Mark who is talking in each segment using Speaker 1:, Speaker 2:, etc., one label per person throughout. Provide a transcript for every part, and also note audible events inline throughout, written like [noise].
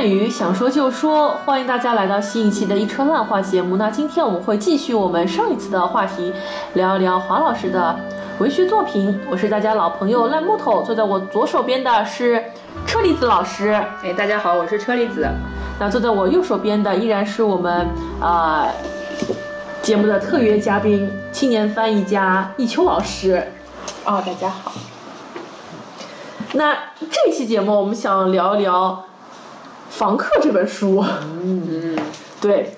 Speaker 1: 胡言乱语，想说就说，欢迎大家来到新一期的一车烂话节目。那今天我们会继续我们上一次的话题，聊一聊华老师的文学作品。我是大家老朋友烂木头，坐在我左手边的是车厘子老师。
Speaker 2: 哎，大家好，我是车厘子。
Speaker 1: 那坐在我右手边的依然是我们啊、节目的特约嘉宾，青年翻译家一秋老师。
Speaker 2: 哦，大家好。
Speaker 1: 那这期节目我们想聊一聊《房客》这本书。
Speaker 2: 嗯，[laughs]
Speaker 1: 对，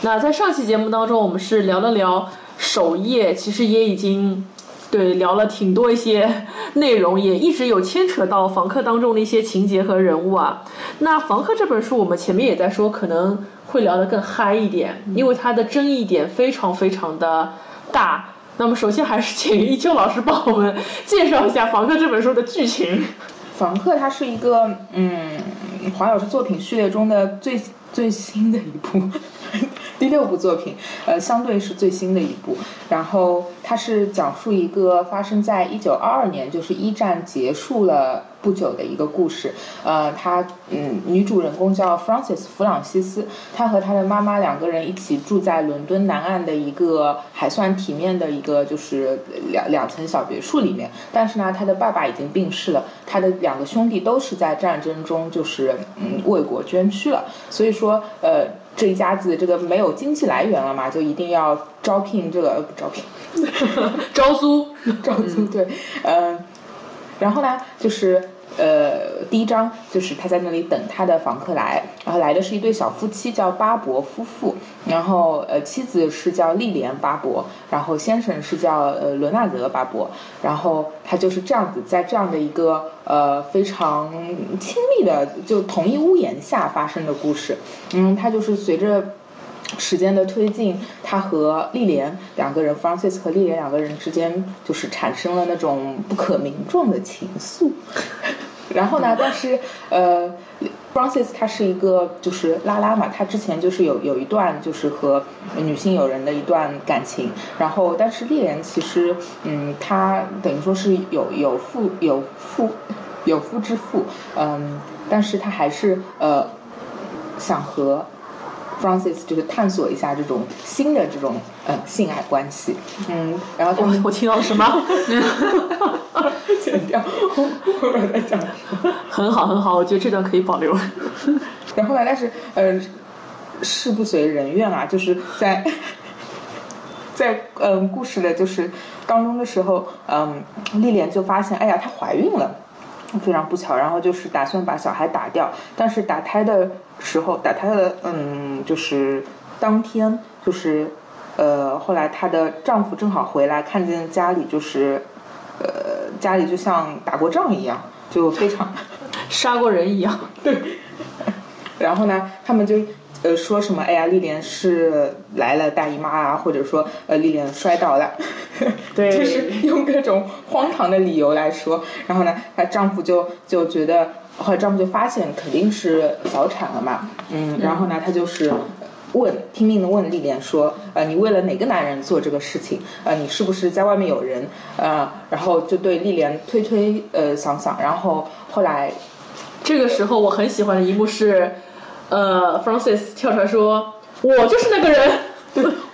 Speaker 1: 那在上期节目当中，我们是聊了聊首页，其实也已经对聊了挺多一些内容，也一直有牵扯到《房客》当中的一些情节和人物啊。那《房客》这本书，我们前面也在说，可能会聊得更嗨一点，因为它的争议点非常非常的大。那么首先还是请一秋老师帮我们介绍一下《房客》这本书的剧情。
Speaker 2: 房客它是一个嗯，华老师作品序列中的最最新的一部，第六部作品，呃，相对是最新的一部。然后它是讲述一个发生在一九二二年，就是一战结束了不久的一个故事。呃，她嗯，女主人公叫 f r a n c i s 弗朗西斯，她和她的妈妈两个人一起住在伦敦南岸的一个还算体面的一个就是两两层小别墅里面。但是呢，她的爸爸已经病逝了，她的两个兄弟都是在战争中就是嗯为国捐躯了，所以说呃。这一家子这个没有经济来源了嘛，就一定要招聘这个呃不招聘，[laughs]
Speaker 1: 招租，[laughs]
Speaker 2: 招租对，嗯、然后呢，就是呃，第一章就是他在那里等他的访客来，然后来的是一对小夫妻，叫巴伯夫妇，然后呃，妻子是叫莉莲巴伯，然后先生是叫呃伦纳德巴伯，然后他就是这样子，在这样的一个呃非常亲密的就同一屋檐下发生的故事，嗯，他就是随着。时间的推进，他和丽莲两个人，Francis 和丽莲两个人之间就是产生了那种不可名状的情愫。[laughs] 然后呢，但是呃，Francis 他是一个就是拉拉嘛，他之前就是有有一段就是和女性友人的一段感情，然后但是丽莲其实嗯，她等于说是有有妇有妇有夫之妇，嗯，但是她还是呃想和。Francis 就是探索一下这种新的这种呃性爱关系，嗯，然后他们
Speaker 1: 我听到了什么？[laughs]
Speaker 2: 剪掉，后面再讲。
Speaker 1: 很好，很好，我觉得这段可以保留。
Speaker 2: 然后呢，但是呃，事不随人愿啊，就是在 [laughs] 在嗯、故事的就是当中的时候，嗯，丽莲就发现，哎呀，她怀孕了。非常不巧，然后就是打算把小孩打掉，但是打胎的时候，打胎的嗯，就是当天，就是呃，后来她的丈夫正好回来，看见家里就是呃，家里就像打过仗一样，就非常
Speaker 1: 杀过人一样。
Speaker 2: 对。[laughs] 然后呢，他们就呃说什么，哎呀，丽莲是来了大姨妈啊，或者说呃丽莲摔倒了，[laughs]
Speaker 1: 对
Speaker 2: 就是 [laughs] 用各种荒唐的理由来说。然后呢，她丈夫就就觉得，后来丈夫就发现肯定是早产了嘛，嗯，然后呢，她就是。问拼命的问丽莲说：“呃，你为了哪个男人做这个事情？呃，你是不是在外面有人？呃，然后就对丽莲推推呃想想，然后后来
Speaker 1: 这个时候我很喜欢的一幕是，呃，Francis 跳出来说：“我就是那个人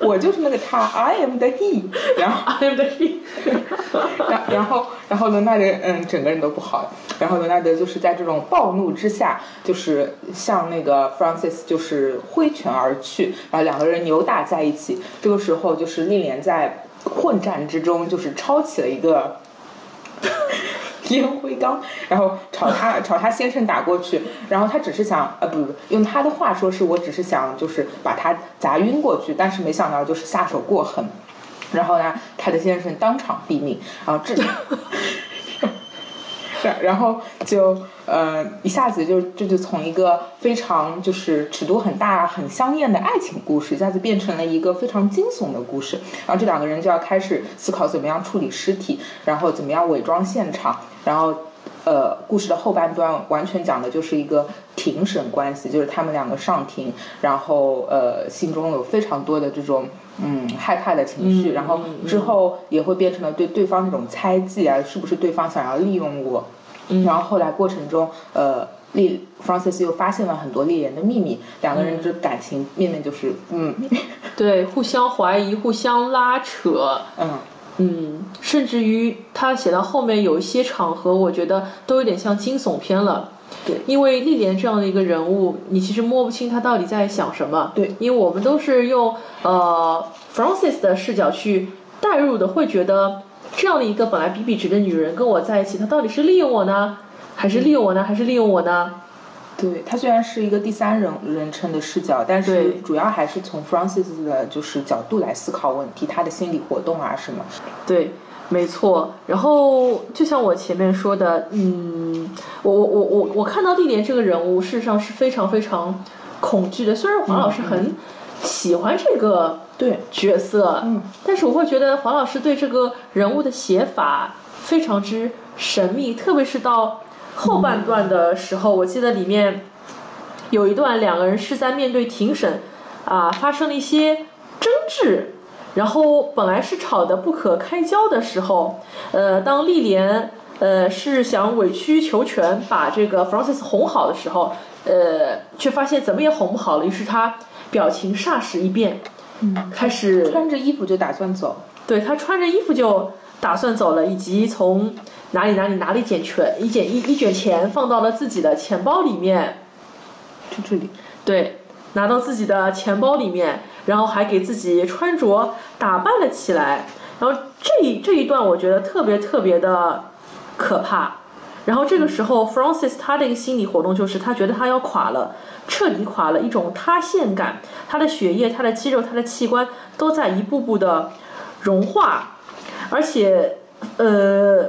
Speaker 2: 我就是那个他，I am the he。然后，，[laughs]
Speaker 1: I am the he。[laughs]
Speaker 2: 然然后，然后伦纳德，嗯，整个人都不好了。然后伦纳德就是在这种暴怒之下，就是向那个 Francis 就是挥拳而去，然后两个人扭打在一起。这个时候，就是丽莲在混战之中，就是抄起了一个。[laughs] 烟灰缸，然后朝他朝他先生打过去，然后他只是想呃不不用他的话说是我只是想就是把他砸晕过去，但是没想到就是下手过狠，然后呢他的先生当场毙命，然后这然后就呃一下子就这就从一个非常就是尺度很大很香艳的爱情故事，一下子变成了一个非常惊悚的故事。然后这两个人就要开始思考怎么样处理尸体，然后怎么样伪装现场，然后呃故事的后半段完全讲的就是一个庭审关系，就是他们两个上庭，然后呃心中有非常多的这种。嗯，害怕的情绪，
Speaker 1: 嗯
Speaker 2: 然后之后也会变成了对对方那种猜忌啊，是不是对方想要利用我？
Speaker 1: 嗯
Speaker 2: 然后后来过程中，呃，丽 Francis 又发现了很多丽莲的秘密，两个人这感情面面就是嗯
Speaker 1: 对，互相怀疑，互相拉扯，
Speaker 2: 嗯
Speaker 1: 嗯，甚至于他写到后面有一些场合，我觉得都有点像惊悚片了。
Speaker 2: 对
Speaker 1: 因为丽莲这样的一个人物，你其实摸不清她到底在想什么。
Speaker 2: 对
Speaker 1: 因为我们都是用呃 Francis 的视角去代入的，会觉得这样的一个本来比比直的女人跟我在一起，她到底是利用我呢，还是利用我呢，还是利用我呢？
Speaker 2: 对，它虽然是一个第三人人称的视角，但是主要还是从 Francis 的就是角度来思考问题，他的心理活动啊什么。
Speaker 1: 对，没错。然后就像我前面说的，嗯，我我我我我看到丽莲这个人物，事实上是非常非常恐惧的。虽然黄老师很喜欢这个
Speaker 2: 对，
Speaker 1: 角色，
Speaker 2: 嗯，
Speaker 1: 但是我会觉得黄老师对这个人物的写法非常之神秘，特别是到后半段的时候，我记得里面有一段两个人是在面对庭审啊，发生了一些争执，然后本来是吵得不可开交的时候，呃，当丽莲呃是想委曲求全把这个 Francis 哄好的时候，呃，却发现怎么也哄不好了，于是他表情霎时一变，
Speaker 2: 嗯，
Speaker 1: 开始
Speaker 2: 穿着衣服就打算走。
Speaker 1: 对他穿着衣服就打算走了，以及从哪里哪里哪里捡钱一捡一一卷钱放到了自己的钱包里面，
Speaker 2: 就这里，
Speaker 1: 对，拿到自己的钱包里面，然后还给自己穿着打扮了起来。然后这一这一段我觉得特别特别的可怕。然后这个时候，Francis 他的一个心理活动就是他觉得他要垮了，彻底垮了，一种塌陷感，他的血液、他的肌肉、他的器官都在一步步的融化，而且，呃，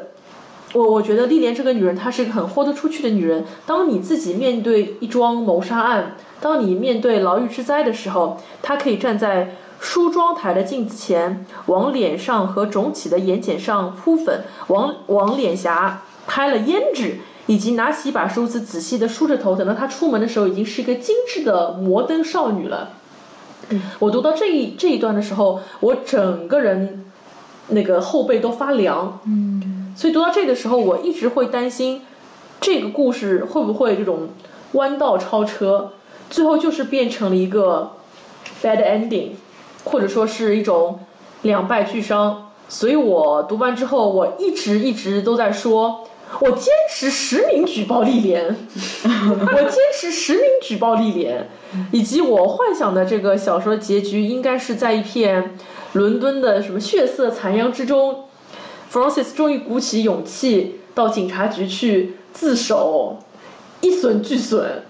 Speaker 1: 我我觉得丽莲这个女人，她是一个很豁得出去的女人。当你自己面对一桩谋杀案，当你面对牢狱之灾的时候，她可以站在梳妆台的镜子前，往脸上和肿起的眼睑上铺粉，往往脸颊拍了胭脂。以及拿起一把梳子，仔细的梳着头，等到她出门的时候，已经是一个精致的摩登少女了。我读到这一这一段的时候，我整个人那个后背都发凉。
Speaker 2: 嗯，
Speaker 1: 所以读到这个时候，我一直会担心，这个故事会不会这种弯道超车，最后就是变成了一个 bad ending，或者说是一种两败俱伤。所以我读完之后，我一直一直都在说，我坚持实名举报丽莲，[laughs] 我坚持实名举报丽莲，以及我幻想的这个小说结局应该是在一片伦敦的什么血色残阳之中。Francis 终于鼓起勇气到警察局去自首，一损俱损。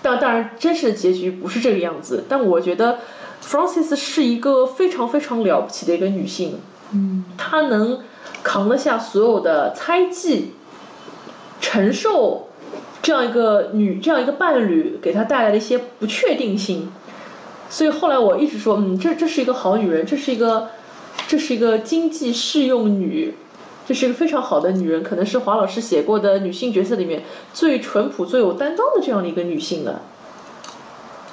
Speaker 1: 但当然，真实的结局不是这个样子。但我觉得 Francis 是一个非常非常了不起的一个女性，
Speaker 2: 嗯，
Speaker 1: 她能扛得下所有的猜忌，承受这样一个女这样一个伴侣给她带来的一些不确定性。所以后来我一直说，嗯，这这是一个好女人，这是一个这是一个经济适用女，这是一个非常好的女人，可能是华老师写过的女性角色里面最淳朴、最有担当的这样的一个女性了。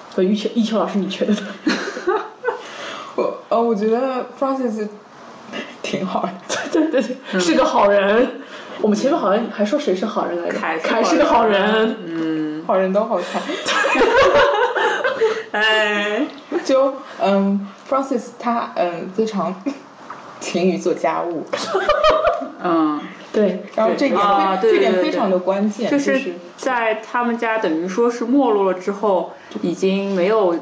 Speaker 1: 所以玉秋玉秋老师，你觉得呢？[laughs]
Speaker 2: 我呃，我觉得 Francis 挺好的。[laughs]
Speaker 1: 对对对，是个好人。我们前面好像还说谁是好人来着？
Speaker 3: 凯是
Speaker 1: 凯是个好人。
Speaker 3: 嗯，
Speaker 2: 好人都好看。[laughs]
Speaker 3: 哎，
Speaker 2: 就嗯，Francis 他嗯非常勤于做家务，[laughs]
Speaker 3: 嗯，
Speaker 1: 对，
Speaker 2: 然后这点、
Speaker 3: 啊对
Speaker 2: 这点
Speaker 3: 对对
Speaker 2: 非常的关键，
Speaker 3: 就
Speaker 2: 就是
Speaker 3: 是在他们家等于说是没落了之后，已经没有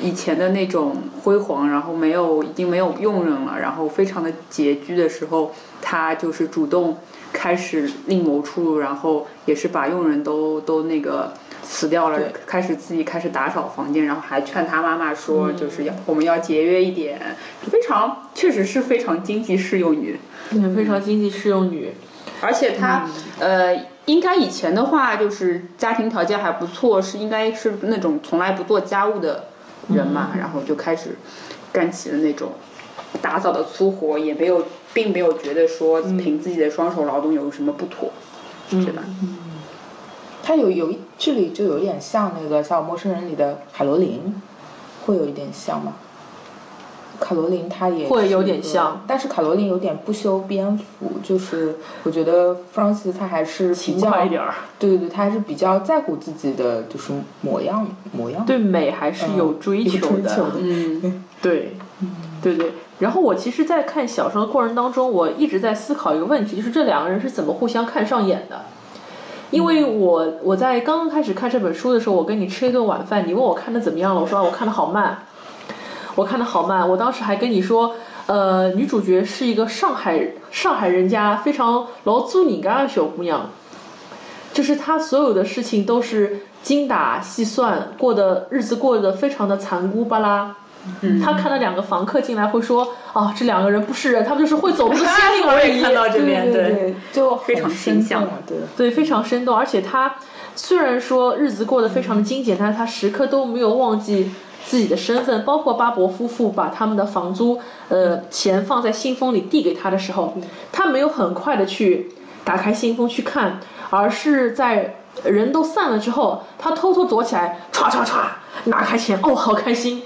Speaker 3: 以前的那种辉煌，然后没有已经没有佣人了，然后非常的拮据的时候，他就是主动开始另谋出路，然后也是把佣人都都那个。辞掉了，开始自己开始打扫房间，然后还劝他妈妈说，就是要我们要节约一点，非常确实是非常经济适用女。
Speaker 1: 对，非常经济适用女。
Speaker 3: 而且她、呃，应该以前的话就是家庭条件还不错，是应该是那种从来不做家务的人嘛，然后就开始干起了那种打扫的粗活，也没有，并没有觉得说凭自己的双手劳动有什么不妥，
Speaker 1: 嗯
Speaker 3: 对吧？
Speaker 2: 他有有一这里就有点像那个《像陌生人》里的海罗琳，会有一点像吗？卡罗琳她也
Speaker 1: 会有点像，
Speaker 2: 但是卡罗琳有点不修边幅，就是我觉得 Francis 他还是比
Speaker 1: 勤
Speaker 2: 较
Speaker 1: 快一点儿，
Speaker 2: 对对对，他还是比较在乎自己的就是模样模样，
Speaker 1: 对美还是有追求的。
Speaker 2: 有追求的
Speaker 3: 嗯，
Speaker 1: 对，对对。然后我其实，在看小说的过程当中，我一直在思考一个问题，就是这两个人是怎么互相看上眼的。因为我我在刚刚开始看这本书的时候，我跟你吃一顿晚饭，你问我看的怎么样了，我说啊我看的好慢，我看的好慢。我当时还跟你说，呃，女主角是一个上海上海人家非常老祖人家的小姑娘，就是她所有的事情都是精打细算，过的日子过得非常的残姑巴拉。他看到两个房客进来，会说啊，这两个人不是人，他们就是会走路的仙灵而已。
Speaker 3: 看到这边
Speaker 2: 对对，对就
Speaker 3: 非常
Speaker 2: 生
Speaker 3: 形象
Speaker 2: 动对。
Speaker 1: 对，非常生动，而且他虽然说日子过得非常的精简，但是他时刻都没有忘记自己的身份。包括巴伯夫妇把他们的房租呃钱放在信封里递给他的时候，他没有很快的去打开信封去看，而是在人都散了之后，他偷偷躲起来，歘歘歘拿开钱，哦，好开心。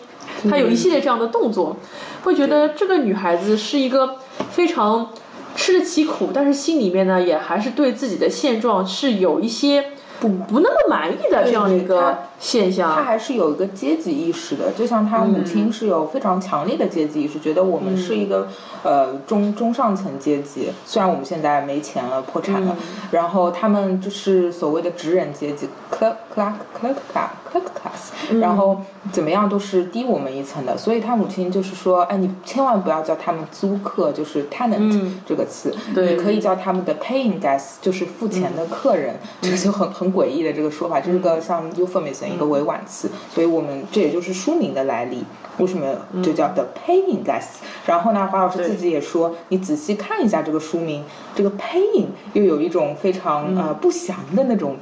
Speaker 1: 他有一系列这样的动作，会觉得这个女孩子是一个非常吃得起苦，但是心里面呢也还是对自己的现状是有一些
Speaker 2: 不
Speaker 1: 不那么满意的这样的一个现象。
Speaker 2: 还是有一个阶级意识的，就像他母亲是有非常强烈的阶级意识，觉得我们是一个、呃中中上层阶级，虽然我们现在没钱了，破产了，然后他们就是所谓的职人阶级 clerk clerk clerk class clerk class，、然后怎么样都是低我们一层的，所以他母亲就是说，哎，你千万不要叫他们租客，就是 tenant、
Speaker 1: 嗯。
Speaker 2: 这个词，
Speaker 1: 对
Speaker 2: 你可以叫他们的 paying guest，就是付钱的客人，这就很很诡异的这个说法，这是个像 euphemism 一个委婉词，所以我们这也就是书名的来历。为什么就叫 The Paying Guest？、然后呢，华老师自己也说，你仔细看一下这个书名，这个 Paying 又有一种非常、呃不祥的那种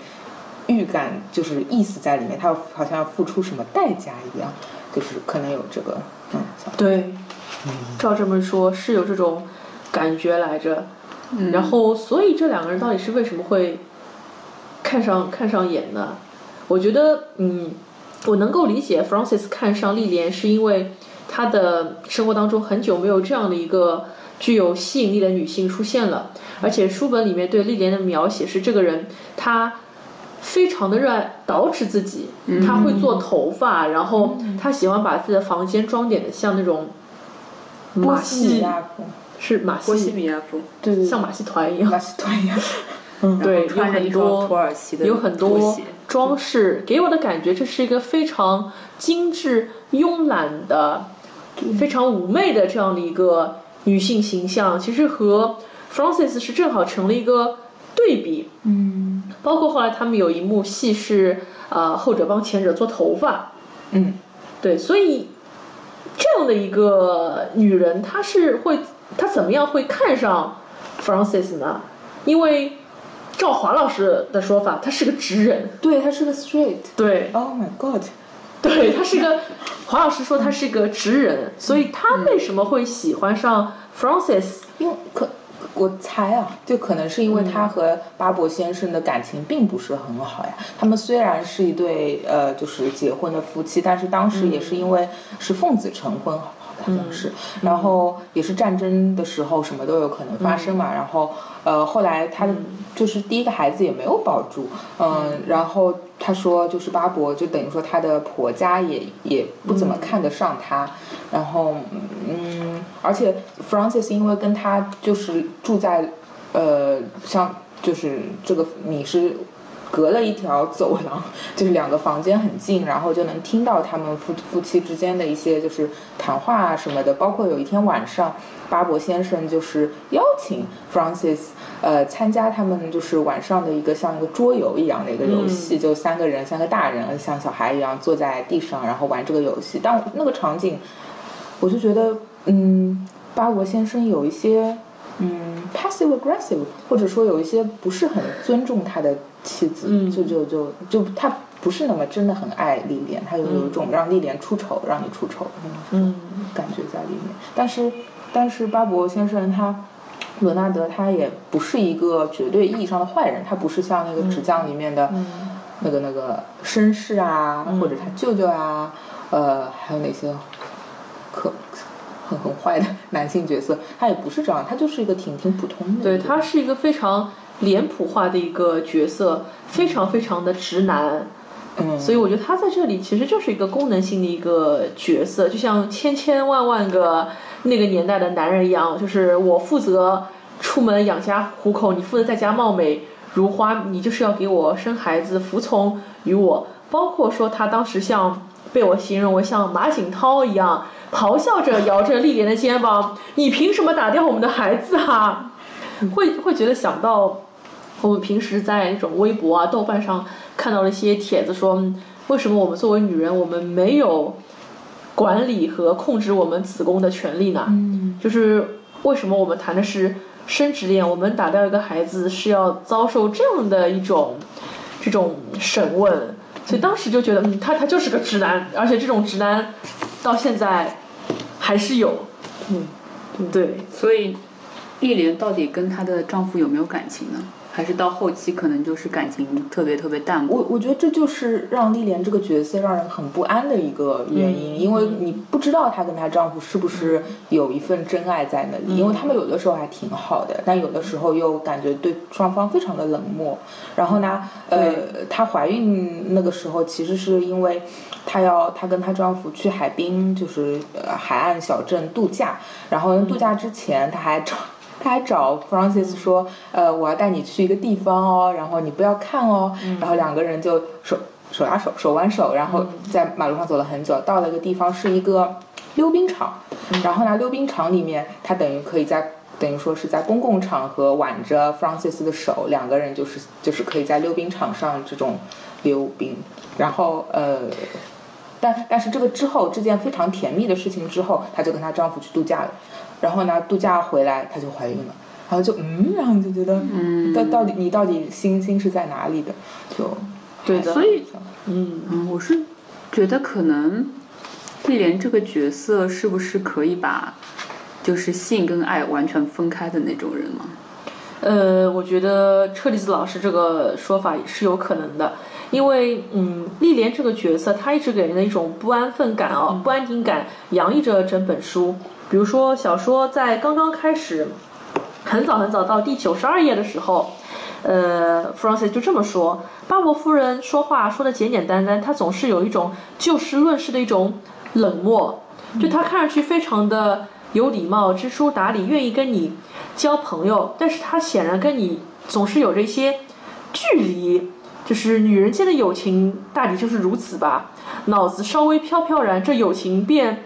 Speaker 2: 预感，就是意思在里面，他好像要付出什么代价一样，就是可能有这个嗯。
Speaker 1: 对，照这么说，是有这种感觉来着。然后，所以这两个人到底是为什么会看上看上眼呢？我觉得，嗯，我能够理解 Francis 看上丽莲，是因为他的生活当中很久没有这样的一个具有吸引力的女性出现了，而且书本里面对丽莲的描写是这个人，她非常的热爱捯饬自己，他会做头发，然后他喜欢把自己的房间装点的像那种马戏，是马
Speaker 3: 波西
Speaker 1: 戏，
Speaker 3: 米亚风，
Speaker 2: 对对
Speaker 1: 像马戏团一样
Speaker 2: 马。戏团一样。[laughs]
Speaker 1: 对，有很多
Speaker 3: 土耳其的
Speaker 1: 有很多装饰，给我的感觉这是一个非常精致、慵懒的、非常妩媚的这样的一个女性形象，其实和 Francis 是正好成了一个对比。
Speaker 2: 嗯
Speaker 1: 包括后来他们有一幕戏是，呃，后者帮前者做头发，
Speaker 2: 嗯，
Speaker 1: 对，所以这样的一个女人，她是会，她怎么样会看上 Francis 呢？因为照华老师的说法，她是个直人，
Speaker 2: 对，她是个 straight。
Speaker 1: 对
Speaker 2: ，Oh my god！
Speaker 1: 对他是个华老师说他是个直人，所以他为什么会喜欢上 Francis？
Speaker 2: 因为可我猜啊，就可能是因为他和巴伯先生的感情并不是很好呀。他们虽然是一对呃，就是结婚的夫妻，但是当时也是因为是奉子成婚，好像是，然后也是战争的时候，什么都有可能发生嘛。然后呃，后来他的就是第一个孩子也没有保住，嗯，然后他说就是巴伯就等于说他的婆家也也不怎么看得上他，然后嗯，而且 Francis 因为跟他就是住在呃像就是这个你是。隔了一条走廊，就是两个房间很近，然后就能听到他们夫夫妻之间的一些就是谈话啊什么的。包括有一天晚上，巴伯先生就是邀请 Francis 呃参加他们就是晚上的一个像一个桌游一样的一个游戏，就三个人三个大人像小孩一样坐在地上，然后玩这个游戏。但那个场景，我就觉得嗯，巴伯先生有一些。嗯，passive aggressive，或者说有一些不是很尊重他的妻子，
Speaker 1: 嗯
Speaker 2: 就就就就他不是那么真的很爱丽莲，他有有一种让丽莲出丑，让你出丑的那种
Speaker 1: 嗯
Speaker 2: 感觉在里面。但是但是巴伯先生他。伦纳德他也不是一个绝对意义上的坏人，他不是像那个纸匠里面的、那个那个绅士啊，或者他舅舅啊，呃，还有哪些可很很坏的 [laughs] 男性角色，他也不是这样，他就是一个挺挺普通的。
Speaker 1: 对他是一个非常脸谱化的一个角色，非常非常的直男。
Speaker 2: 嗯，
Speaker 1: 所以我觉得他在这里其实就是一个功能性的一个角色，就像千千万万个那个年代的男人一样，就是我负责出门养家糊口，你负责在家貌美如花，你就是要给我生孩子，服从于我。包括说他当时像被我形容为像马景涛一样，咆哮着摇着丽莲的肩膀，你凭什么打掉我们的孩子啊？会会觉得想到我们平时在那种微博啊、豆瓣上看到了一些帖子说，嗯为什么我们作为女人，我们没有管理和控制我们子宫的权利呢？
Speaker 2: 嗯
Speaker 1: 就是为什么我们谈的是生殖恋，我们打掉一个孩子是要遭受这样的一种这种审问，所以当时就觉得，嗯，他他就是个直男，而且这种直男到现在还是有，
Speaker 2: 嗯，
Speaker 1: 对，
Speaker 3: 所以丽莲到底跟她的丈夫有没有感情呢？还是到后期可能就是感情特别特别淡薄？
Speaker 2: 我我觉得这就是让丽莲这个角色让人很不安的一个原因，因为你不知道她跟她丈夫是不是有一份真爱在那里，因为他们有的时候还挺好的，但有的时候又感觉对双方非常的冷漠。然后呢，呃，她怀孕那个时候其实是因为她要她跟她丈夫去海滨，就是呃海岸小镇度假，然后度假之前她还找。他还找 Francis 说，呃，我要带你去一个地方哦，然后你不要看哦，然后两个人就手手拉手，手挽手，然后在马路上走了很久，到了一个地方是一个溜冰场，然后呢，溜冰场里面他等于可以在等于说是在公共场合挽着 Francis 的手，两个人就是就是可以在溜冰场上这种溜冰，然后呃。但但是这个之后，这件非常甜蜜的事情之后，她就跟她丈夫去度假了。然后呢，度假回来她就怀孕了，然后就嗯，然后你就觉得，
Speaker 3: 嗯
Speaker 2: 到到底你到底心心是在哪里的？就
Speaker 1: 对的
Speaker 3: 所以
Speaker 1: 嗯，
Speaker 3: 嗯，我是觉得可能丽莲这个角色是不是可以把就是性跟爱完全分开的那种人吗？
Speaker 1: 呃，我觉得车厘子老师这个说法也是有可能的，因为嗯，丽莲这个角色，她一直给人的一种不安分感啊、不安定感，洋溢着整本书。比如说，小说在刚刚开始，很早很早到第九十二页的时候，呃，Francis 就这么说：巴伯夫人说话说的简简单单，她总是有一种就事论事的一种冷漠，就她看上去非常的有礼貌、知书达理，愿意跟你交朋友，但是她显然跟你总是有着一些距离。就是女人间的友情，大抵就是如此吧。脑子稍微飘飘然，这友情便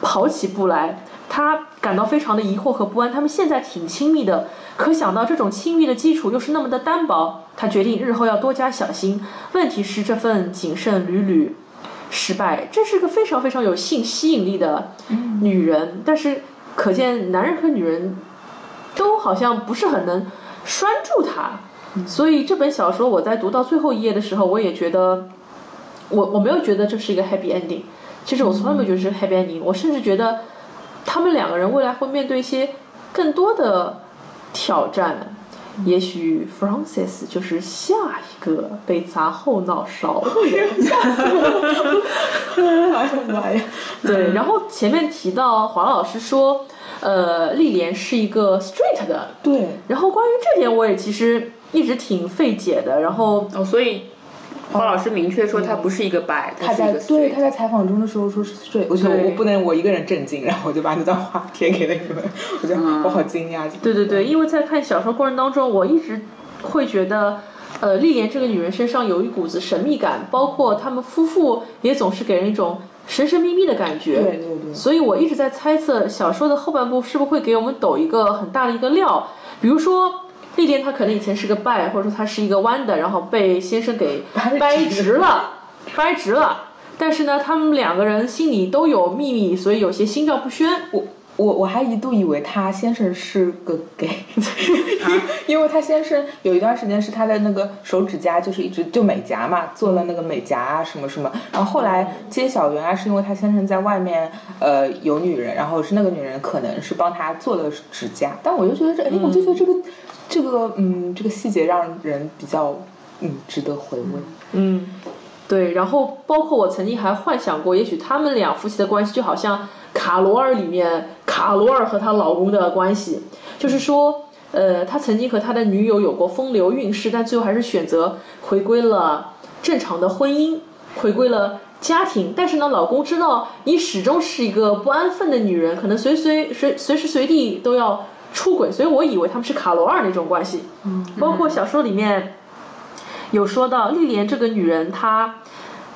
Speaker 1: 跑起步来。他感到非常的疑惑和不安。他们现在挺亲密的，可想到这种亲密的基础又是那么的单薄，他决定日后要多加小心。问题是这份谨慎屡屡失败。这是个非常非常有性吸引力的女人，但是可见男人和女人都好像不是很能拴住她。所以这本小说我在读到最后一页的时候，我也觉得，我我没有觉得这是一个 happy ending。其实我从来没有觉得是 happy ending，我甚至觉得他们两个人未来会面对一些更多的挑战。也许 Francis 就是下一个被砸后脑勺的人。
Speaker 2: 呀！[laughs]
Speaker 1: 对，然后前面提到黄老师说，呃，丽莲是一个 straight 的，
Speaker 2: 对，
Speaker 1: 然后关于这点我也其实一直挺费解的。然后
Speaker 3: 哦，所以花老师明确说他不是一个白，
Speaker 2: 他
Speaker 3: 是一个
Speaker 2: 在对他在采访中的时候说是 straight，我觉得我不能我一个人震惊，然后我就把那段话 [laughs] 贴给了你们，我觉得我好惊讶。
Speaker 1: 对对对，因为在看小说过程当中，我一直会觉得，呃，丽莲这个女人身上有一股子神秘感，包括他们夫妇也总是给人一种神神秘秘的感觉。
Speaker 2: 对对对
Speaker 1: 所以我一直在猜测，小说的后半部是不是会给我们抖一个很大的一个料，比如说。丽莲她可能以前是个拜，或者说她是一个弯的，然后被先生给 [laughs] 掰直了，掰直了。但是呢，他们两个人心里都有秘密，所以有些心照不宣。
Speaker 2: 我我我还一度以为他先生是个 [laughs] gay，[laughs] 因为他先生有一段时间是他的那个手指甲就是一直就美甲嘛，做了那个美甲啊什么什么，然后后来揭晓原来是因为他先生在外面呃有女人，然后是那个女人可能是帮他做了指甲，但我就觉得这哎，我就觉得这个这个嗯这个细节让人比较嗯值得回味。
Speaker 1: 嗯，对，然后包括我曾经还幻想过，也许他们俩夫妻的关系就好像卡罗尔里面卡罗尔和她老公的关系，就是说，呃，他曾经和他的女友有过风流韵事，但最后还是选择回归了正常的婚姻，回归了家庭。但是呢，老公知道你始终是一个不安分的女人，可能随随随随时随地都要出轨，所以我以为他们是卡罗尔那种关系。嗯，包括小说里面。有说到丽莲这个女人，她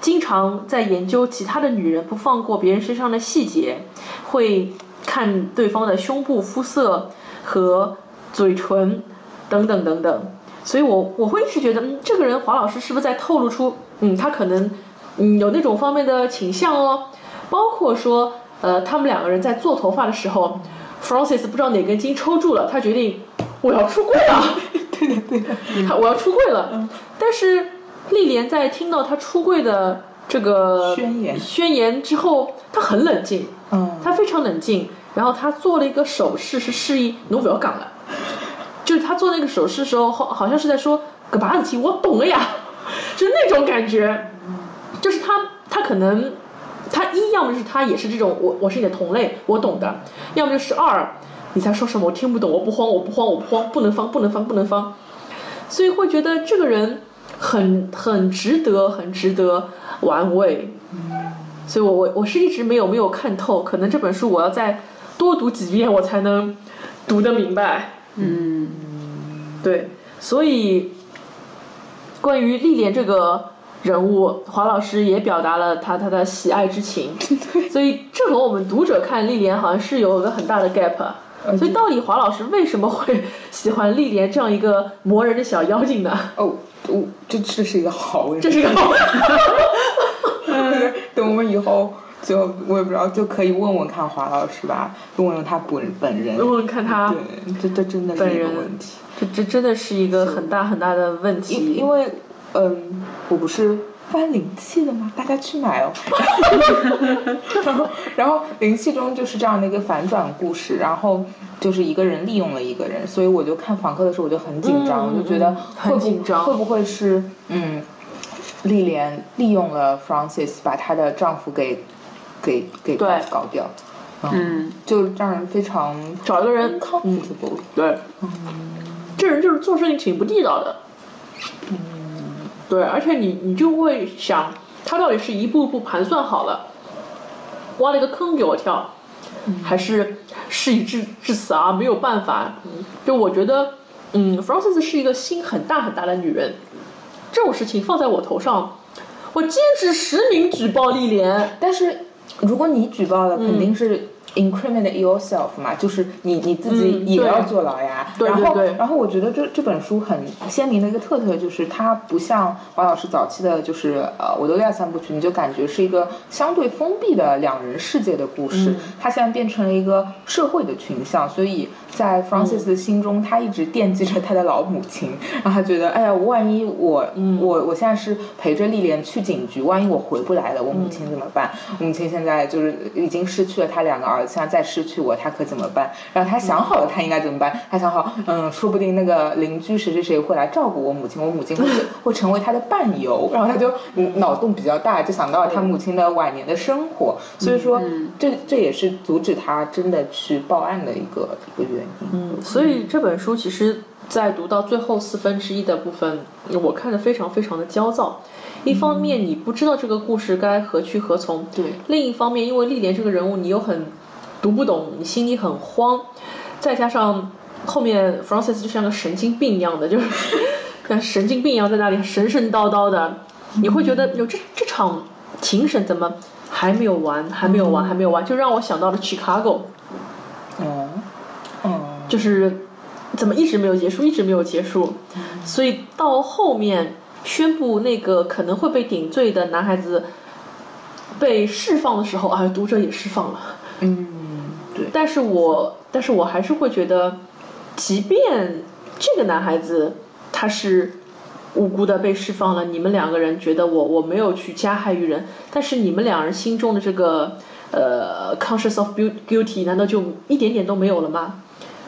Speaker 1: 经常在研究其他的女人，不放过别人身上的细节，会看对方的胸部、肤色和嘴唇等等等等。所以我我会一直觉得，嗯，这个人华老师是不是在透露出，嗯，他可能嗯有那种方面的倾向哦。包括说，呃，他们两个人在做头发的时候，Francis 不知道哪根筋抽住了，他决定我要出柜了。[laughs]
Speaker 2: 对的对的，
Speaker 1: 他我要出柜了。但是丽莲在听到他出柜的这个
Speaker 2: 宣言
Speaker 1: 宣言之后，他很冷静，
Speaker 2: 嗯，
Speaker 1: 他非常冷静。然后他做了一个手势，是示意侬不要讲了。就是他做那个手势的时候，好好像是在说个把子题，我懂了呀，就是那种感觉。就是他他可能他一要么是他也是这种我我是你的同类，我懂的；要么就是二，你在说什么我听不懂，我不慌我不慌我不慌，不能慌不能慌不能慌。所以会觉得这个人很很值得，很值得玩味。所以我我我是一直没有没有看透，可能这本书我要再多读几遍，我才能读得明白。
Speaker 3: 嗯，
Speaker 1: 对，所以关于历练这个人物，黄老师也表达了他他的喜爱之情。[laughs] 所以这和我们读者看丽莲好像是有个很大的 gap。所以，到底黄老师为什么会喜欢丽莲这样一个磨人的小妖精呢？
Speaker 2: 哦，我这这是一个好问题，
Speaker 1: 这是一个好。[laughs]
Speaker 2: 等我们以后就我也不知道，就可以问问看华老师吧，问问他本本人，
Speaker 1: 问问看他，
Speaker 2: 对，这这真的是一个问题，
Speaker 1: 这这真的是一个很大很大的问题。
Speaker 2: 因因为，嗯，我不是。翻灵气的吗？大家去买哦。[laughs] 然后，然后灵气中就是这样的一个反转故事，然后就是一个人利用了一个人，所以我就看访客的时候我就很紧张，我就觉得
Speaker 1: 很紧张，
Speaker 2: 会不会是嗯，丽莲利用了 Francis 把她的丈夫给给给搞搞掉，
Speaker 3: 嗯，
Speaker 2: 就让人非常
Speaker 1: 找一个人
Speaker 2: comfortable，
Speaker 1: 对，嗯，这人就是做事情挺不地道的，嗯。对，而且你你就会想，他到底是一步一步盘算好了，挖了一个坑给我跳，还是事已至至此啊没有办法？就我觉得，嗯，Francis 是一个心很大很大的女人，这种事情放在我头上，我坚持实名举报丽莲。
Speaker 2: 但是如果你举报了，肯定是。Incriminate yourself 嘛，就是你你自己也要坐牢呀。然后，然后我觉得这这本书很鲜明的一个特色就是，它不像黄老师早期的，就是呃《维多利亚三部曲》，你就感觉是一个相对封闭的两人世界的故事。它现在变成了一个社会的群像，所以在 Francis 的心中，他一直惦记着他的老母亲，然后他觉得，哎呀，万一我我我现在是陪着丽莲去警局，万一我回不来了，我母亲怎么办？母亲现在就是已经失去了他两个儿子。像再失去我，他可怎么办？然后他想好了，他应该怎么办？他想好，嗯，说不定那个邻居谁谁谁会来照顾我母亲，我母亲会 [laughs] 会成为他的伴游。然后他就脑洞比较大，就想到了他母亲的晚年的生活。所以说，这这也是阻止他真的去报案的一个一个原因。
Speaker 1: 嗯，所以这本书其实，在读到最后四分之一的部分，我看得非常非常的焦躁。一方面你不知道这个故事该何去何从，
Speaker 2: 对；
Speaker 1: 另一方面，因为丽莲这个人物，你又很。读不懂，你心里很慌，再加上后面 Francis 就像个神经病一样的，就是像神经病一样在那里神神叨叨的，你会觉得有这这场庭审怎么还没有完，还没有完，还没有完，就让我想到了 Chicago，
Speaker 2: 哦，哦，
Speaker 1: 就是怎么一直没有结束，一直没有结束，所以到后面宣布那个可能会被顶罪的男孩子被释放的时候，啊，读者也释放了，
Speaker 2: 嗯。
Speaker 1: 对但是我，但是我还是会觉得，即便这个男孩子他是无辜的被释放了，你们两个人觉得我我没有去加害于人，但是你们两人心中的这个呃 conscious of guilty 难道就一点点都没有了吗？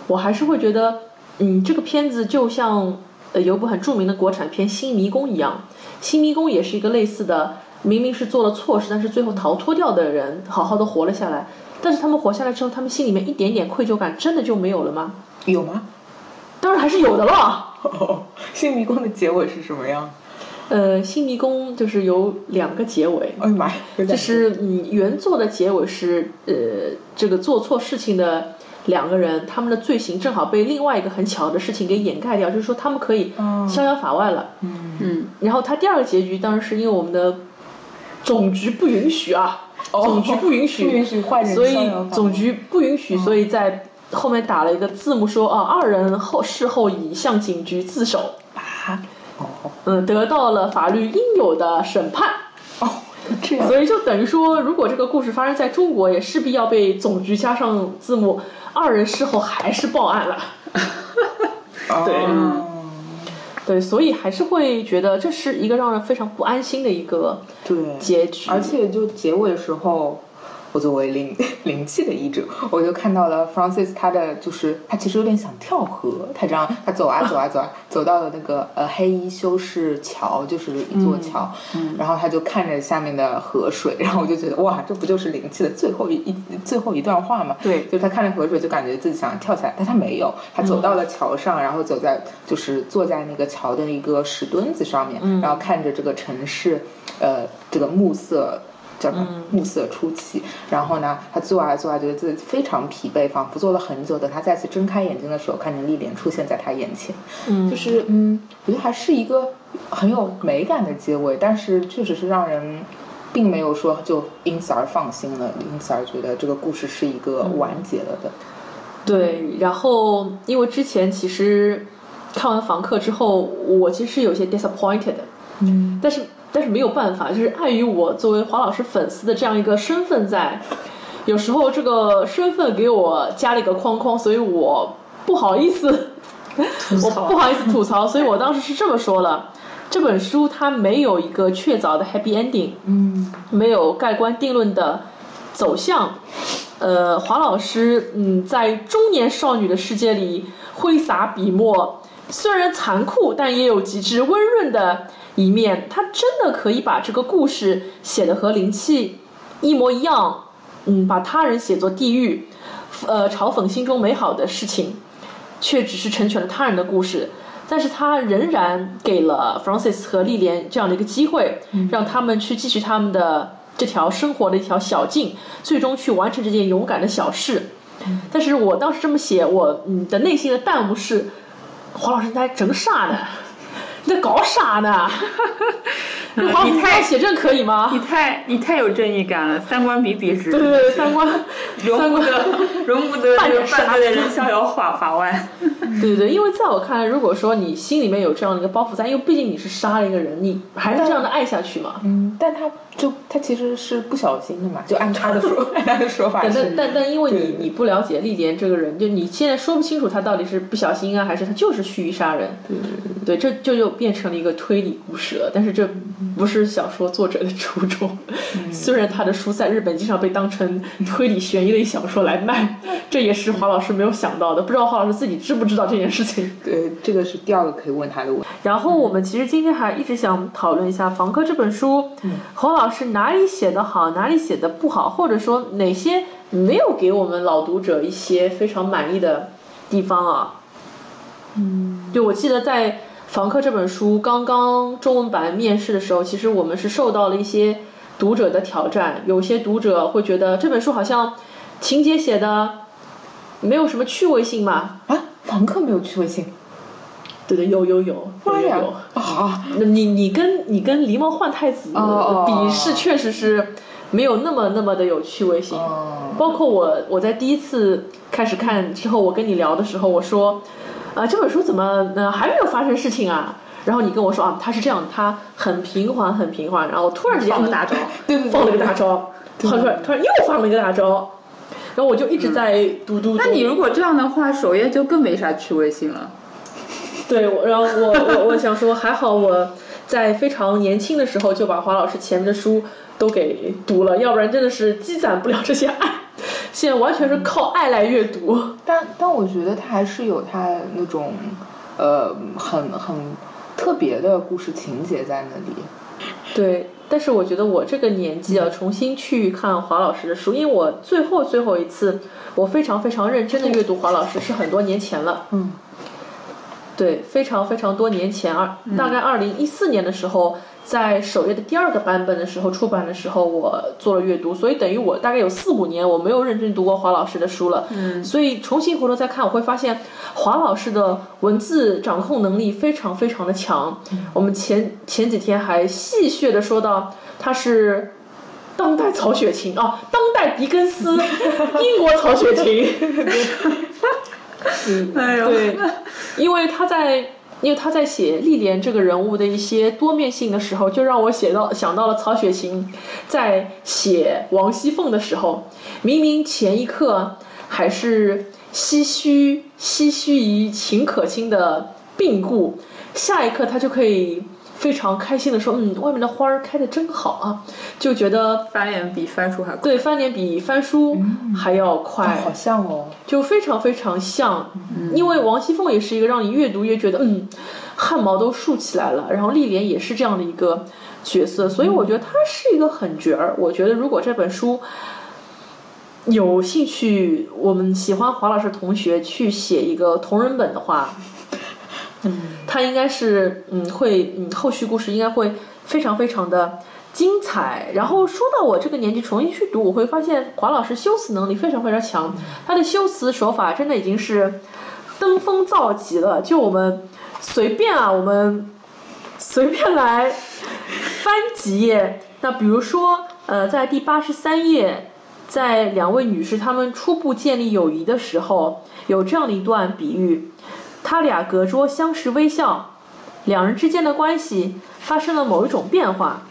Speaker 1: 我还是会觉得，嗯，这个片子就像呃有部很著名的国产片《新迷宫》一样，《新迷宫》也是一个类似的，明明是做了错事，但是最后逃脱掉的人好好的活了下来。但是他们活下来之后，他们心里面一点点愧疚感真的就没有了吗？
Speaker 2: 有吗？
Speaker 1: 当然还是有的了。[laughs]
Speaker 2: 新迷宫的结尾是什么样？
Speaker 1: 呃，新迷宫就是有两个结尾。
Speaker 2: 哎呀妈呀！
Speaker 1: 就是嗯，原作的结尾是呃，这个做错事情的两个人，他们的罪行正好被另外一个很巧的事情给掩盖掉，就是说他们可以逍遥法外了。
Speaker 2: 嗯
Speaker 3: 嗯，
Speaker 1: 然后他第二个结局当然是因为我们的总局不允许啊，总局不允许，
Speaker 2: 不允许坏人
Speaker 1: 所以总局不允许，所以在后面打了一个字幕说啊，二人后事后已向警局自首，
Speaker 2: 啊，哦
Speaker 1: 嗯，得到了法律应有的审判。
Speaker 2: 哦，这样。
Speaker 1: 所以就等于说，如果这个故事发生在中国，也势必要被总局加上字幕，二人事后还是报案了。[laughs] 对
Speaker 2: 哦
Speaker 1: 对，所以还是会觉得这是一个让人非常不安心的一个
Speaker 2: 对
Speaker 1: 结局。
Speaker 2: 而且就结尾的时候，我作为灵 [laughs] 灵气的医者，我就看到了 Francis 他的就是他其实有点想跳河，他这样他走啊 [laughs] 走啊走啊，走到了那个呃黑衣修士桥，就是一座桥，然后他就看着下面的河水，然后我就觉得哇，这不就是灵气的最后一一最后一段话吗？
Speaker 1: 对
Speaker 2: 就是他看着河水就感觉自己想跳起来，但他没有，他走到了桥上，然后走在就是坐在那个桥的一个石墩子上面，然后看着这个城市，呃，这个暮色。叫什么？暮色初起。然后呢，他坐啊坐啊，觉得自己非常疲惫，仿佛坐了很久。等他再次睁开眼睛的时候，看见丽莲出现在他眼前。
Speaker 1: 嗯
Speaker 2: 就是嗯，我觉得还是一个很有美感的结尾，但是确实是让人并没有说就因此而放心了，因此而觉得这个故事是一个完结了的。
Speaker 1: 对，然后因为之前其实看完《房客》之后，我其实是有些 disappointed 的，
Speaker 2: 嗯，
Speaker 1: 但是但是没有办法，就是碍于我作为黄老师粉丝的这样一个身份在，有时候这个身份给我加了一个框框，所以我不好意思，我不好意思吐槽，所以我当时是这么说了。这本书它没有一个确凿的 happy ending，
Speaker 2: 嗯
Speaker 1: 没有盖棺定论的走向。呃，华老师，嗯，在中年少女的世界里挥洒笔墨，虽然残酷，但也有极致温润的一面。他真的可以把这个故事写得和灵气一模一样，嗯，把他人写作地狱，呃，嘲讽心中美好的事情，却只是成全了他人的故事。但是他仍然给了 Francis 和丽莲这样的一个机会，让他们去继续他们的这条生活的一条小径，最终去完成这件勇敢的小事。但是我当时这么写，我嗯的内心的弹幕是：黄老师你在整啥呢？你在搞啥呢？[laughs]
Speaker 3: 你太
Speaker 1: 写这可以吗？
Speaker 3: 你太你太有正义感了，三观比比直，
Speaker 1: 对对对，三观 [laughs]
Speaker 3: 容不得容不得犯
Speaker 1: 傻
Speaker 3: 罪的人逍遥法法外。
Speaker 1: 对对对，因为在我看来，如果说你心里面有这样的一个包袱在，因为毕竟你是杀了一个人，你还是这样的爱下去嘛。
Speaker 2: 嗯，但他就他其实是不小心的嘛，就按他的说 [laughs] 按他的说法
Speaker 1: 但但但但因为你你不了解丽莲这个人，就你现在说不清楚他到底是不小心啊，还是他就是蓄意杀人。
Speaker 2: 对对对
Speaker 1: 对，这就就变成了一个推理故事了。但是这不是小说作者的初衷。虽然他的书在日本经常被当成推理悬疑类小说来卖，这也是华老师没有想到的。不知道华老师自己知不知道这件事情？[laughs]
Speaker 2: 对，这个是第二个可以问他的问题。
Speaker 1: 然后我们其实今天还一直想讨论一下《房客》这本书，侯老师哪里写的好，哪里写的不好，或者说哪些没有给我们老读者一些非常满意的地方啊？嗯，对我记得在《房客》这本书刚刚中文版面世的时候，其实我们是受到了一些读者的挑战，有些读者会觉得这本书好像情节写的没有什么趣味性嘛。
Speaker 2: 啊，房客没有趣味性，
Speaker 1: 对对，有有有有有有。
Speaker 2: 啊！
Speaker 1: 那你你跟你跟狸猫换太子比是确实是没有那么那么的有趣味性。
Speaker 2: 哦，
Speaker 1: 包括我我在第一次开始看之后，我跟你聊的时候，我说，啊、这本书怎么呃还没有发生事情啊？然后你跟我说啊，他是这样，他很平缓，很平缓，然后突然之间
Speaker 3: 放了大招，
Speaker 2: 对对对，
Speaker 1: 放了个大招，突然突然又放了一个大招，然后我就一直在嘟嘟。
Speaker 3: 那你如果这样的话，首页就更没啥趣味性了。
Speaker 1: 对，我然后我我我想说，还好我在非常年轻的时候就把华老师前面的书都给读了，要不然真的是积攒不了这些爱。现在完全是靠爱来阅读。
Speaker 2: 但但我觉得他还是有他那种呃很很特别的故事情节在那里。
Speaker 1: 对，但是我觉得我这个年纪啊，重新去看华老师的书，因为我最后最后一次我非常非常认真的阅读华老师是很多年前了。
Speaker 2: 嗯。
Speaker 1: 对，非常非常多年前，二大概二零一四年的时候，在首页的第二个版本的时候出版的时候，我做了阅读，所以等于我大概有四五年我没有认真读过华老师的书了。
Speaker 3: 嗯，
Speaker 1: 所以重新回头再看，我会发现华老师的文字掌控能力非常非常的强。我们前前几天还戏谑的说到他是当代曹雪芹啊，当代狄更斯，[laughs] 英国曹雪芹。
Speaker 3: 嗯，[laughs] [laughs] 哎呦，
Speaker 1: 对，因为他在，因为他在写丽莲这个人物的一些多面性的时候，就让我写到想到了曹雪芹在写王熙凤的时候，明明前一刻还是唏嘘唏嘘于秦可卿的病故，下一刻他就可以。非常开心的说，嗯，外面的花儿开的真好啊，就觉得
Speaker 3: 翻脸比翻书还快。
Speaker 1: 对，翻脸比翻书还要快，
Speaker 2: 好像哦，
Speaker 1: 就非常非常像。因为王熙凤也是一个让你越读越觉得，嗯，汗毛都竖起来了。然后丽莲也是这样的一个角色，所以我觉得她是一个狠角儿。我觉得如果这本书有兴趣，我们喜欢华老师同学去写一个同人本的话。
Speaker 2: 嗯，
Speaker 1: 他应该是嗯会嗯后续故事应该会非常非常的精彩。然后说到我这个年纪重新去读，我会发现华老师修辞能力非常非常强，他的修辞手法真的已经是登峰造极了。就我们随便啊，我们随便来翻几页。那比如说呃，在第八十三页，在两位女士她们初步建立友谊的时候，有这样的一段比喻。他俩隔桌相视微笑，两人之间的关系发生了某一种变化，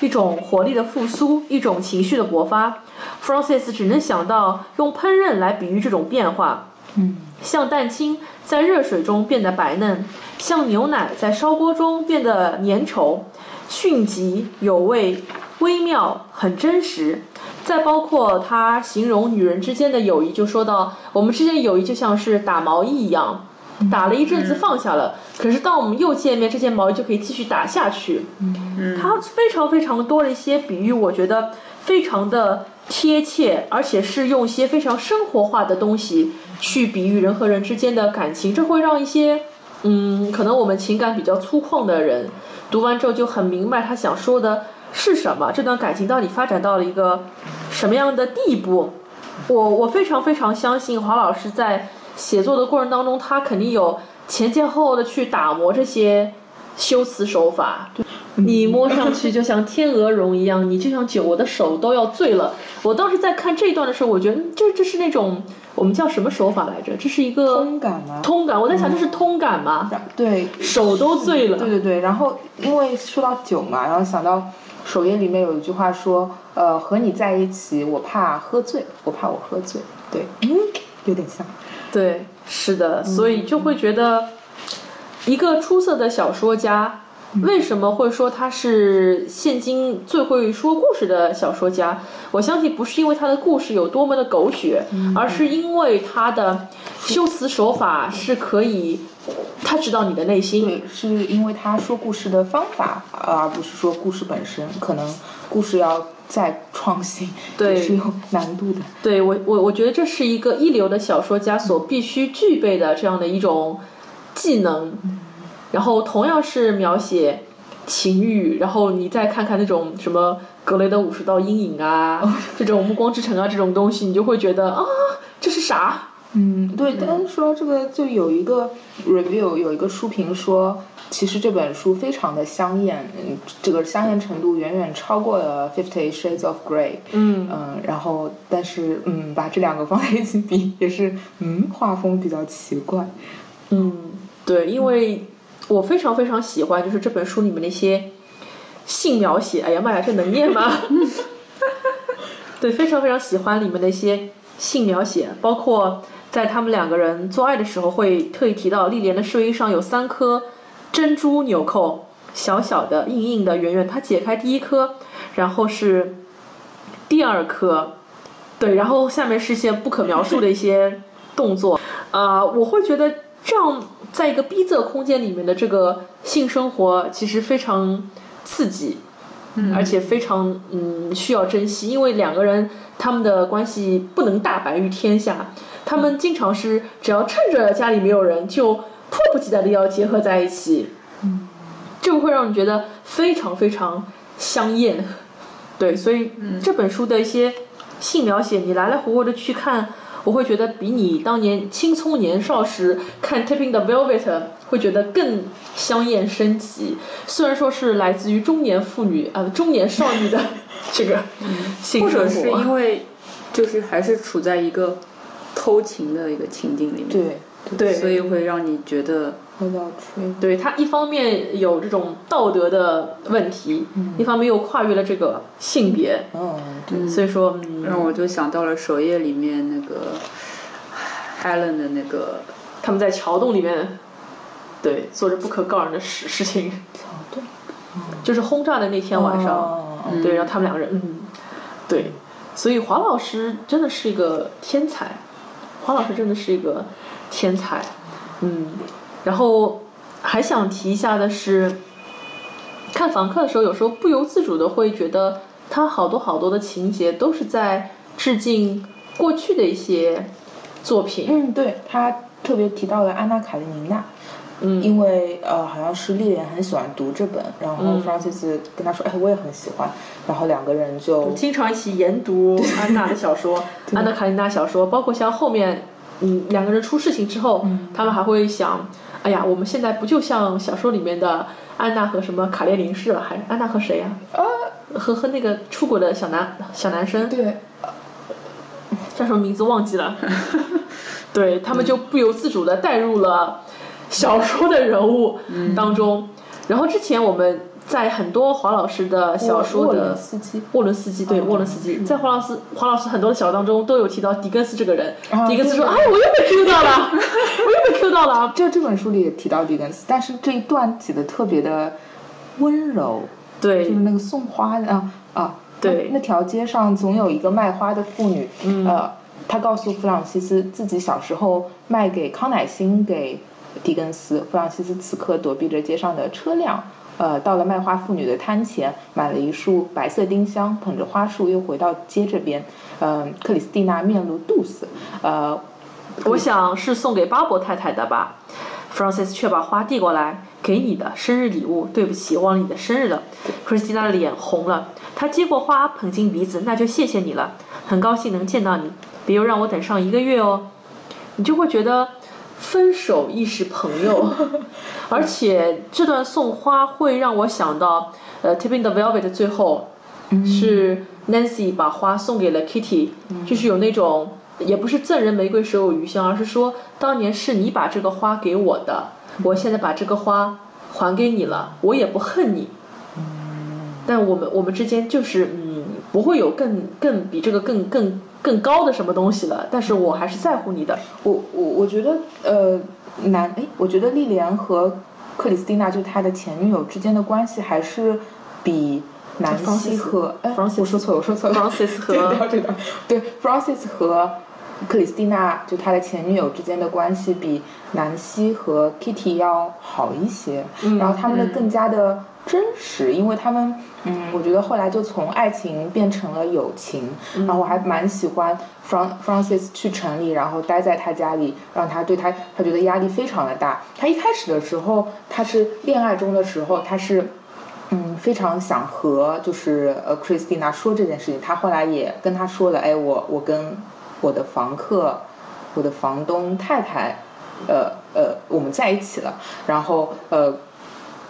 Speaker 1: 一种活力的复苏，一种情绪的勃发。Francis 只能想到用烹饪来比喻这种变化，
Speaker 2: 嗯，
Speaker 1: 像蛋清在热水中变得白嫩，像牛奶在烧锅中变得粘稠，迅疾有味，微妙，很真实。再包括他形容女人之间的友谊，就说到我们之间友谊就像是打毛衣一样。打了一阵子放下了，可是当我们又见面，这件毛衣就可以继续打下去。
Speaker 3: 嗯，
Speaker 1: 它非常非常多的一些比喻，我觉得非常的贴切，而且是用一些非常生活化的东西去比喻人和人之间的感情，这会让一些嗯，可能我们情感比较粗犷的人读完之后就很明白他想说的是什么，这段感情到底发展到了一个什么样的地步。我我非常非常相信华老师在。写作的过程当中，他肯定有前前后后的去打磨这些修辞手法。你摸上去就像天鹅绒一样，你就像酒，我的手都要醉了。我当时在看这一段的时候，我觉得这这是那种我们叫什么手法来着？这是一个
Speaker 2: 通感吗？
Speaker 1: 通感，我在想这是通感吗？
Speaker 2: 对，
Speaker 1: 手都醉了。
Speaker 2: 对对对，然后因为说到酒嘛，然后想到首页里面有一句话说，呃，和你在一起，我怕喝醉，我怕我喝醉。对，嗯，有点像。
Speaker 1: 对，是的，所以就会觉得，一个出色的小说家，为什么会说他是现今最会说故事的小说家？我相信不是因为他的故事有多么的狗血，而是因为他的修辞手法是可以，他知道你的内心。
Speaker 2: 对，是因为他说故事的方法，而不是说故事本身。可能故事要。再创新，
Speaker 1: 对，
Speaker 2: 是有难度的。
Speaker 1: 对我，我我觉得这是一个一流的小说家所必须具备的这样的一种技能。然后同样是描写情欲，然后你再看看那种什么格雷的五十道阴影啊，[laughs] 这种暮光之城啊这种东西，你就会觉得啊，这是啥？
Speaker 2: 嗯，对。但是说这个，就有一个 review，有一个书评说。其实这本书非常的香艳，嗯，这个香艳程度远远超过了《Fifty Shades of Grey》。
Speaker 1: 嗯
Speaker 2: 嗯，然后但是嗯，把这两个放在一起比，也是嗯，画风比较奇怪。
Speaker 1: 嗯，对，因为我非常非常喜欢，就是这本书里面那些性描写。哎呀妈呀，这能念吗？[laughs] 对，非常非常喜欢里面的一些性描写，包括在他们两个人做爱的时候，会特意提到丽莲的睡衣上有三颗。珍珠纽扣，小小的、硬硬的、圆圆。它解开第一颗，然后是第二颗，对，然后下面是一些不可描述的一些动作。啊，我会觉得这样在一个逼仄空间里面的这个性生活，其实非常刺激，嗯，而且非常嗯需要珍惜，因为两个人他们的关系不能大白于天下，他们经常是只要趁着家里没有人，就迫不及待的要结合在一起，嗯，这个会让你觉得非常非常香艳，对，所以这本书的一些性描写，你来来回回的去看。我会觉得比你当年青葱年少时看《Tipping the Velvet》会觉得更香艳升级。虽然说是来自于中年妇女啊，中年少女的 [laughs] 这个性生活，
Speaker 3: 或者是因为就是还是处在一个偷情的一个情境里面，
Speaker 2: 对
Speaker 1: 对，
Speaker 3: 所以会让你觉得。
Speaker 1: 对他一方面有这种道德的问题，一方面又跨越了这个性别，
Speaker 2: 对，
Speaker 1: 所以说
Speaker 3: 让我就想到了首页里面那个 Helen 的那个
Speaker 1: 他们在桥洞里面，对做着不可告人的事事情，
Speaker 2: 桥洞，
Speaker 1: 就是轰炸的那天晚上，对，让他们两个人，嗯，对，所以华老师真的是一个天才，华老师真的是一个天才，嗯。然后还想提一下的是，看房客的时候，有时候不由自主的会觉得，他好多好多的情节都是在致敬过去的一些作品。
Speaker 2: 嗯，对他特别提到了《安娜·卡列尼娜》，
Speaker 1: 嗯，
Speaker 2: 因为呃，好像是丽莲很喜欢读这本，然后 Francis 跟他说，哎，我也很喜欢，然后两个人就
Speaker 1: 经常一起研读安娜的小说，[laughs] 安娜·卡列尼娜小说，包括像后面，嗯，两个人出事情之后，他们还会想。哎呀，我们现在不就像小说里面的安娜和什么卡列琳是了？还安娜和谁呀？
Speaker 2: 呃，
Speaker 1: 和和那个出轨的小男小男生。
Speaker 2: 对。
Speaker 1: 叫什么名字忘记了？[laughs] 对他们就不由自主的带入了小说的人物当中。然后之前我们。在很多华老师的小说的沃伦
Speaker 2: 斯基，
Speaker 1: 沃伦斯基对沃伦斯基，在华老师华老师很多的小说当中都有提到狄更斯这个人。狄更斯说：“哎，我又被 Q 到了，[laughs] 我又被 Q 到了。”
Speaker 2: 就这本书里也提到狄更斯，但是这一段写的特别的温柔。
Speaker 1: 对，
Speaker 2: 就是那个送花的啊啊，
Speaker 1: 对，
Speaker 2: 那条街上总有一个卖花的妇女。呃，她告诉弗朗西斯自己小时候卖给康乃馨给狄更斯。弗朗西斯此刻躲避着街上的车辆。呃，到了卖花妇女的摊前，买了一束白色丁香，捧着花束又回到街这边。嗯，克里斯蒂娜面露妒色。呃，
Speaker 1: 我想是送给巴伯太太的吧。Francis 却把花递过来，给你的生日礼物。对不起，忘了你的生日了。克里斯蒂娜的脸红了，她接过花，捧进鼻子，那就谢谢你了。很高兴能见到你，别又让我等上一个月哦。你就会觉得。分手亦是朋友，[laughs] 而且这段送花会让我想到，呃，《Tipping the Velvet》最后是 Nancy 把花送给了 Kitty，就是有那种也不是赠人玫瑰手有余香，而是说当年是你把这个花给我的，我现在把这个花还给你了，我也不恨你。但我们我们之间就是嗯，不会有更更比这个更更。更高的什么东西了？但是我还是在乎你的。
Speaker 2: 我我我觉得呃，男哎，我觉得丽莲和克里斯蒂娜就他的前女友之间的关系还是比南希和哎，我说错了，我说错了
Speaker 1: ，Francis [laughs] 和
Speaker 2: 对，Francis 和克里斯蒂娜就他的前女友之间的关系比南希和 Kitty 要好一些，然后他们的更加的。真实，因为他们，嗯，我觉得后来就从爱情变成了友情，然后我还蛮喜欢 Fran Francis 去城里，然后待在他家里，让他对他，他觉得压力非常的大。他一开始的时候，他是恋爱中的时候，他是，嗯，非常想和就是呃 Christina 说这件事情。他后来也跟他说了，哎，我我跟我的房客，我的房东太太，呃呃，我们在一起了，然后呃。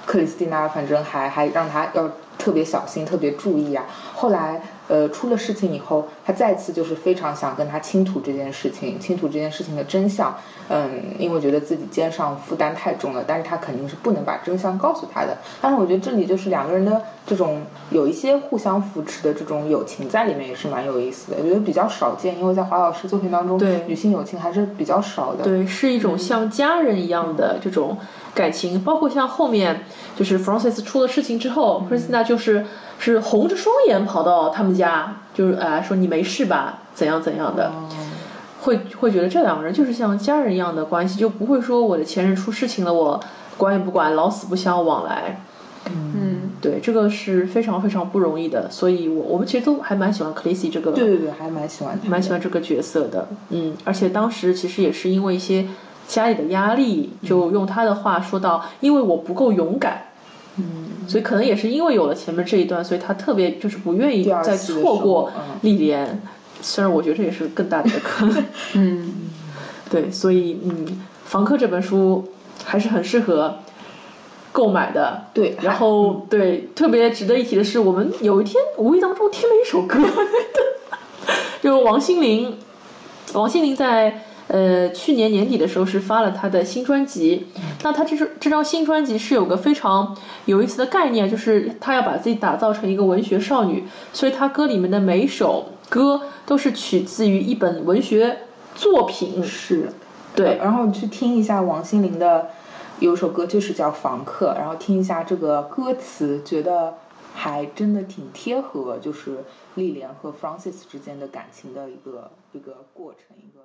Speaker 2: 克里斯蒂娜反正还还让他要特别小心，特别注意啊。后来。呃，出了事情以后，他再次就是非常想跟他倾吐这件事情，倾吐这件事情的真相。嗯，因为觉得自己肩上负担太重了，但是他肯定是不能把真相告诉他的。但是我觉得这里就是两个人的这种有一些互相扶持的这种友情在里面也是蛮有意思的。我觉得比较少见，因为在华老师作品当中，
Speaker 1: 对
Speaker 2: 女性友情还是比较少的。
Speaker 1: 对，是一种像家人一样的这种感情，包括像后面就是 Francis 出了事情之后，Christina 就是。是红着双眼跑到他们家，就是啊，说你没事吧？怎样怎样的，会会觉得这两个人就是像家人一样的关系，就不会说我的前任出事情了，我管也不管，老死不相往来。
Speaker 3: 嗯，
Speaker 1: 对，这个是非常非常不容易的，所以我我们其实都还蛮喜欢克里斯这个，
Speaker 2: 对对对，还蛮喜欢，
Speaker 1: 蛮喜欢这个角色的，嗯，而且当时其实也是因为一些家里的压力，就用他的话说到，因为我不够勇敢，
Speaker 2: 嗯，
Speaker 1: 所以可能也是因为有了前面这一段，所以他特别就是不愿意再错过历练。虽然我觉得这也是更大的一个坑，[laughs]
Speaker 3: 嗯，
Speaker 1: 对，所以嗯，《房客》这本书还是很适合购买的。
Speaker 2: 对，
Speaker 1: 然后对，特别值得一提的是，我们有一天无意当中听了一首歌，[laughs] 就王心凌，王心凌在呃去年年底的时候是发了她的新专辑。那她这是这张新专辑是有个非常有意思的概念，就是她要把自己打造成一个文学少女，所以她歌里面的每一首歌都是取自于一本文学作品。
Speaker 2: 是，
Speaker 1: 对，
Speaker 2: 然后你去听一下王心凌的有首歌，就是叫《房客》，然后听一下这个歌词，觉得还真的挺贴合，就是丽莲和 Francis 之间的感情的一个一个过程，一个。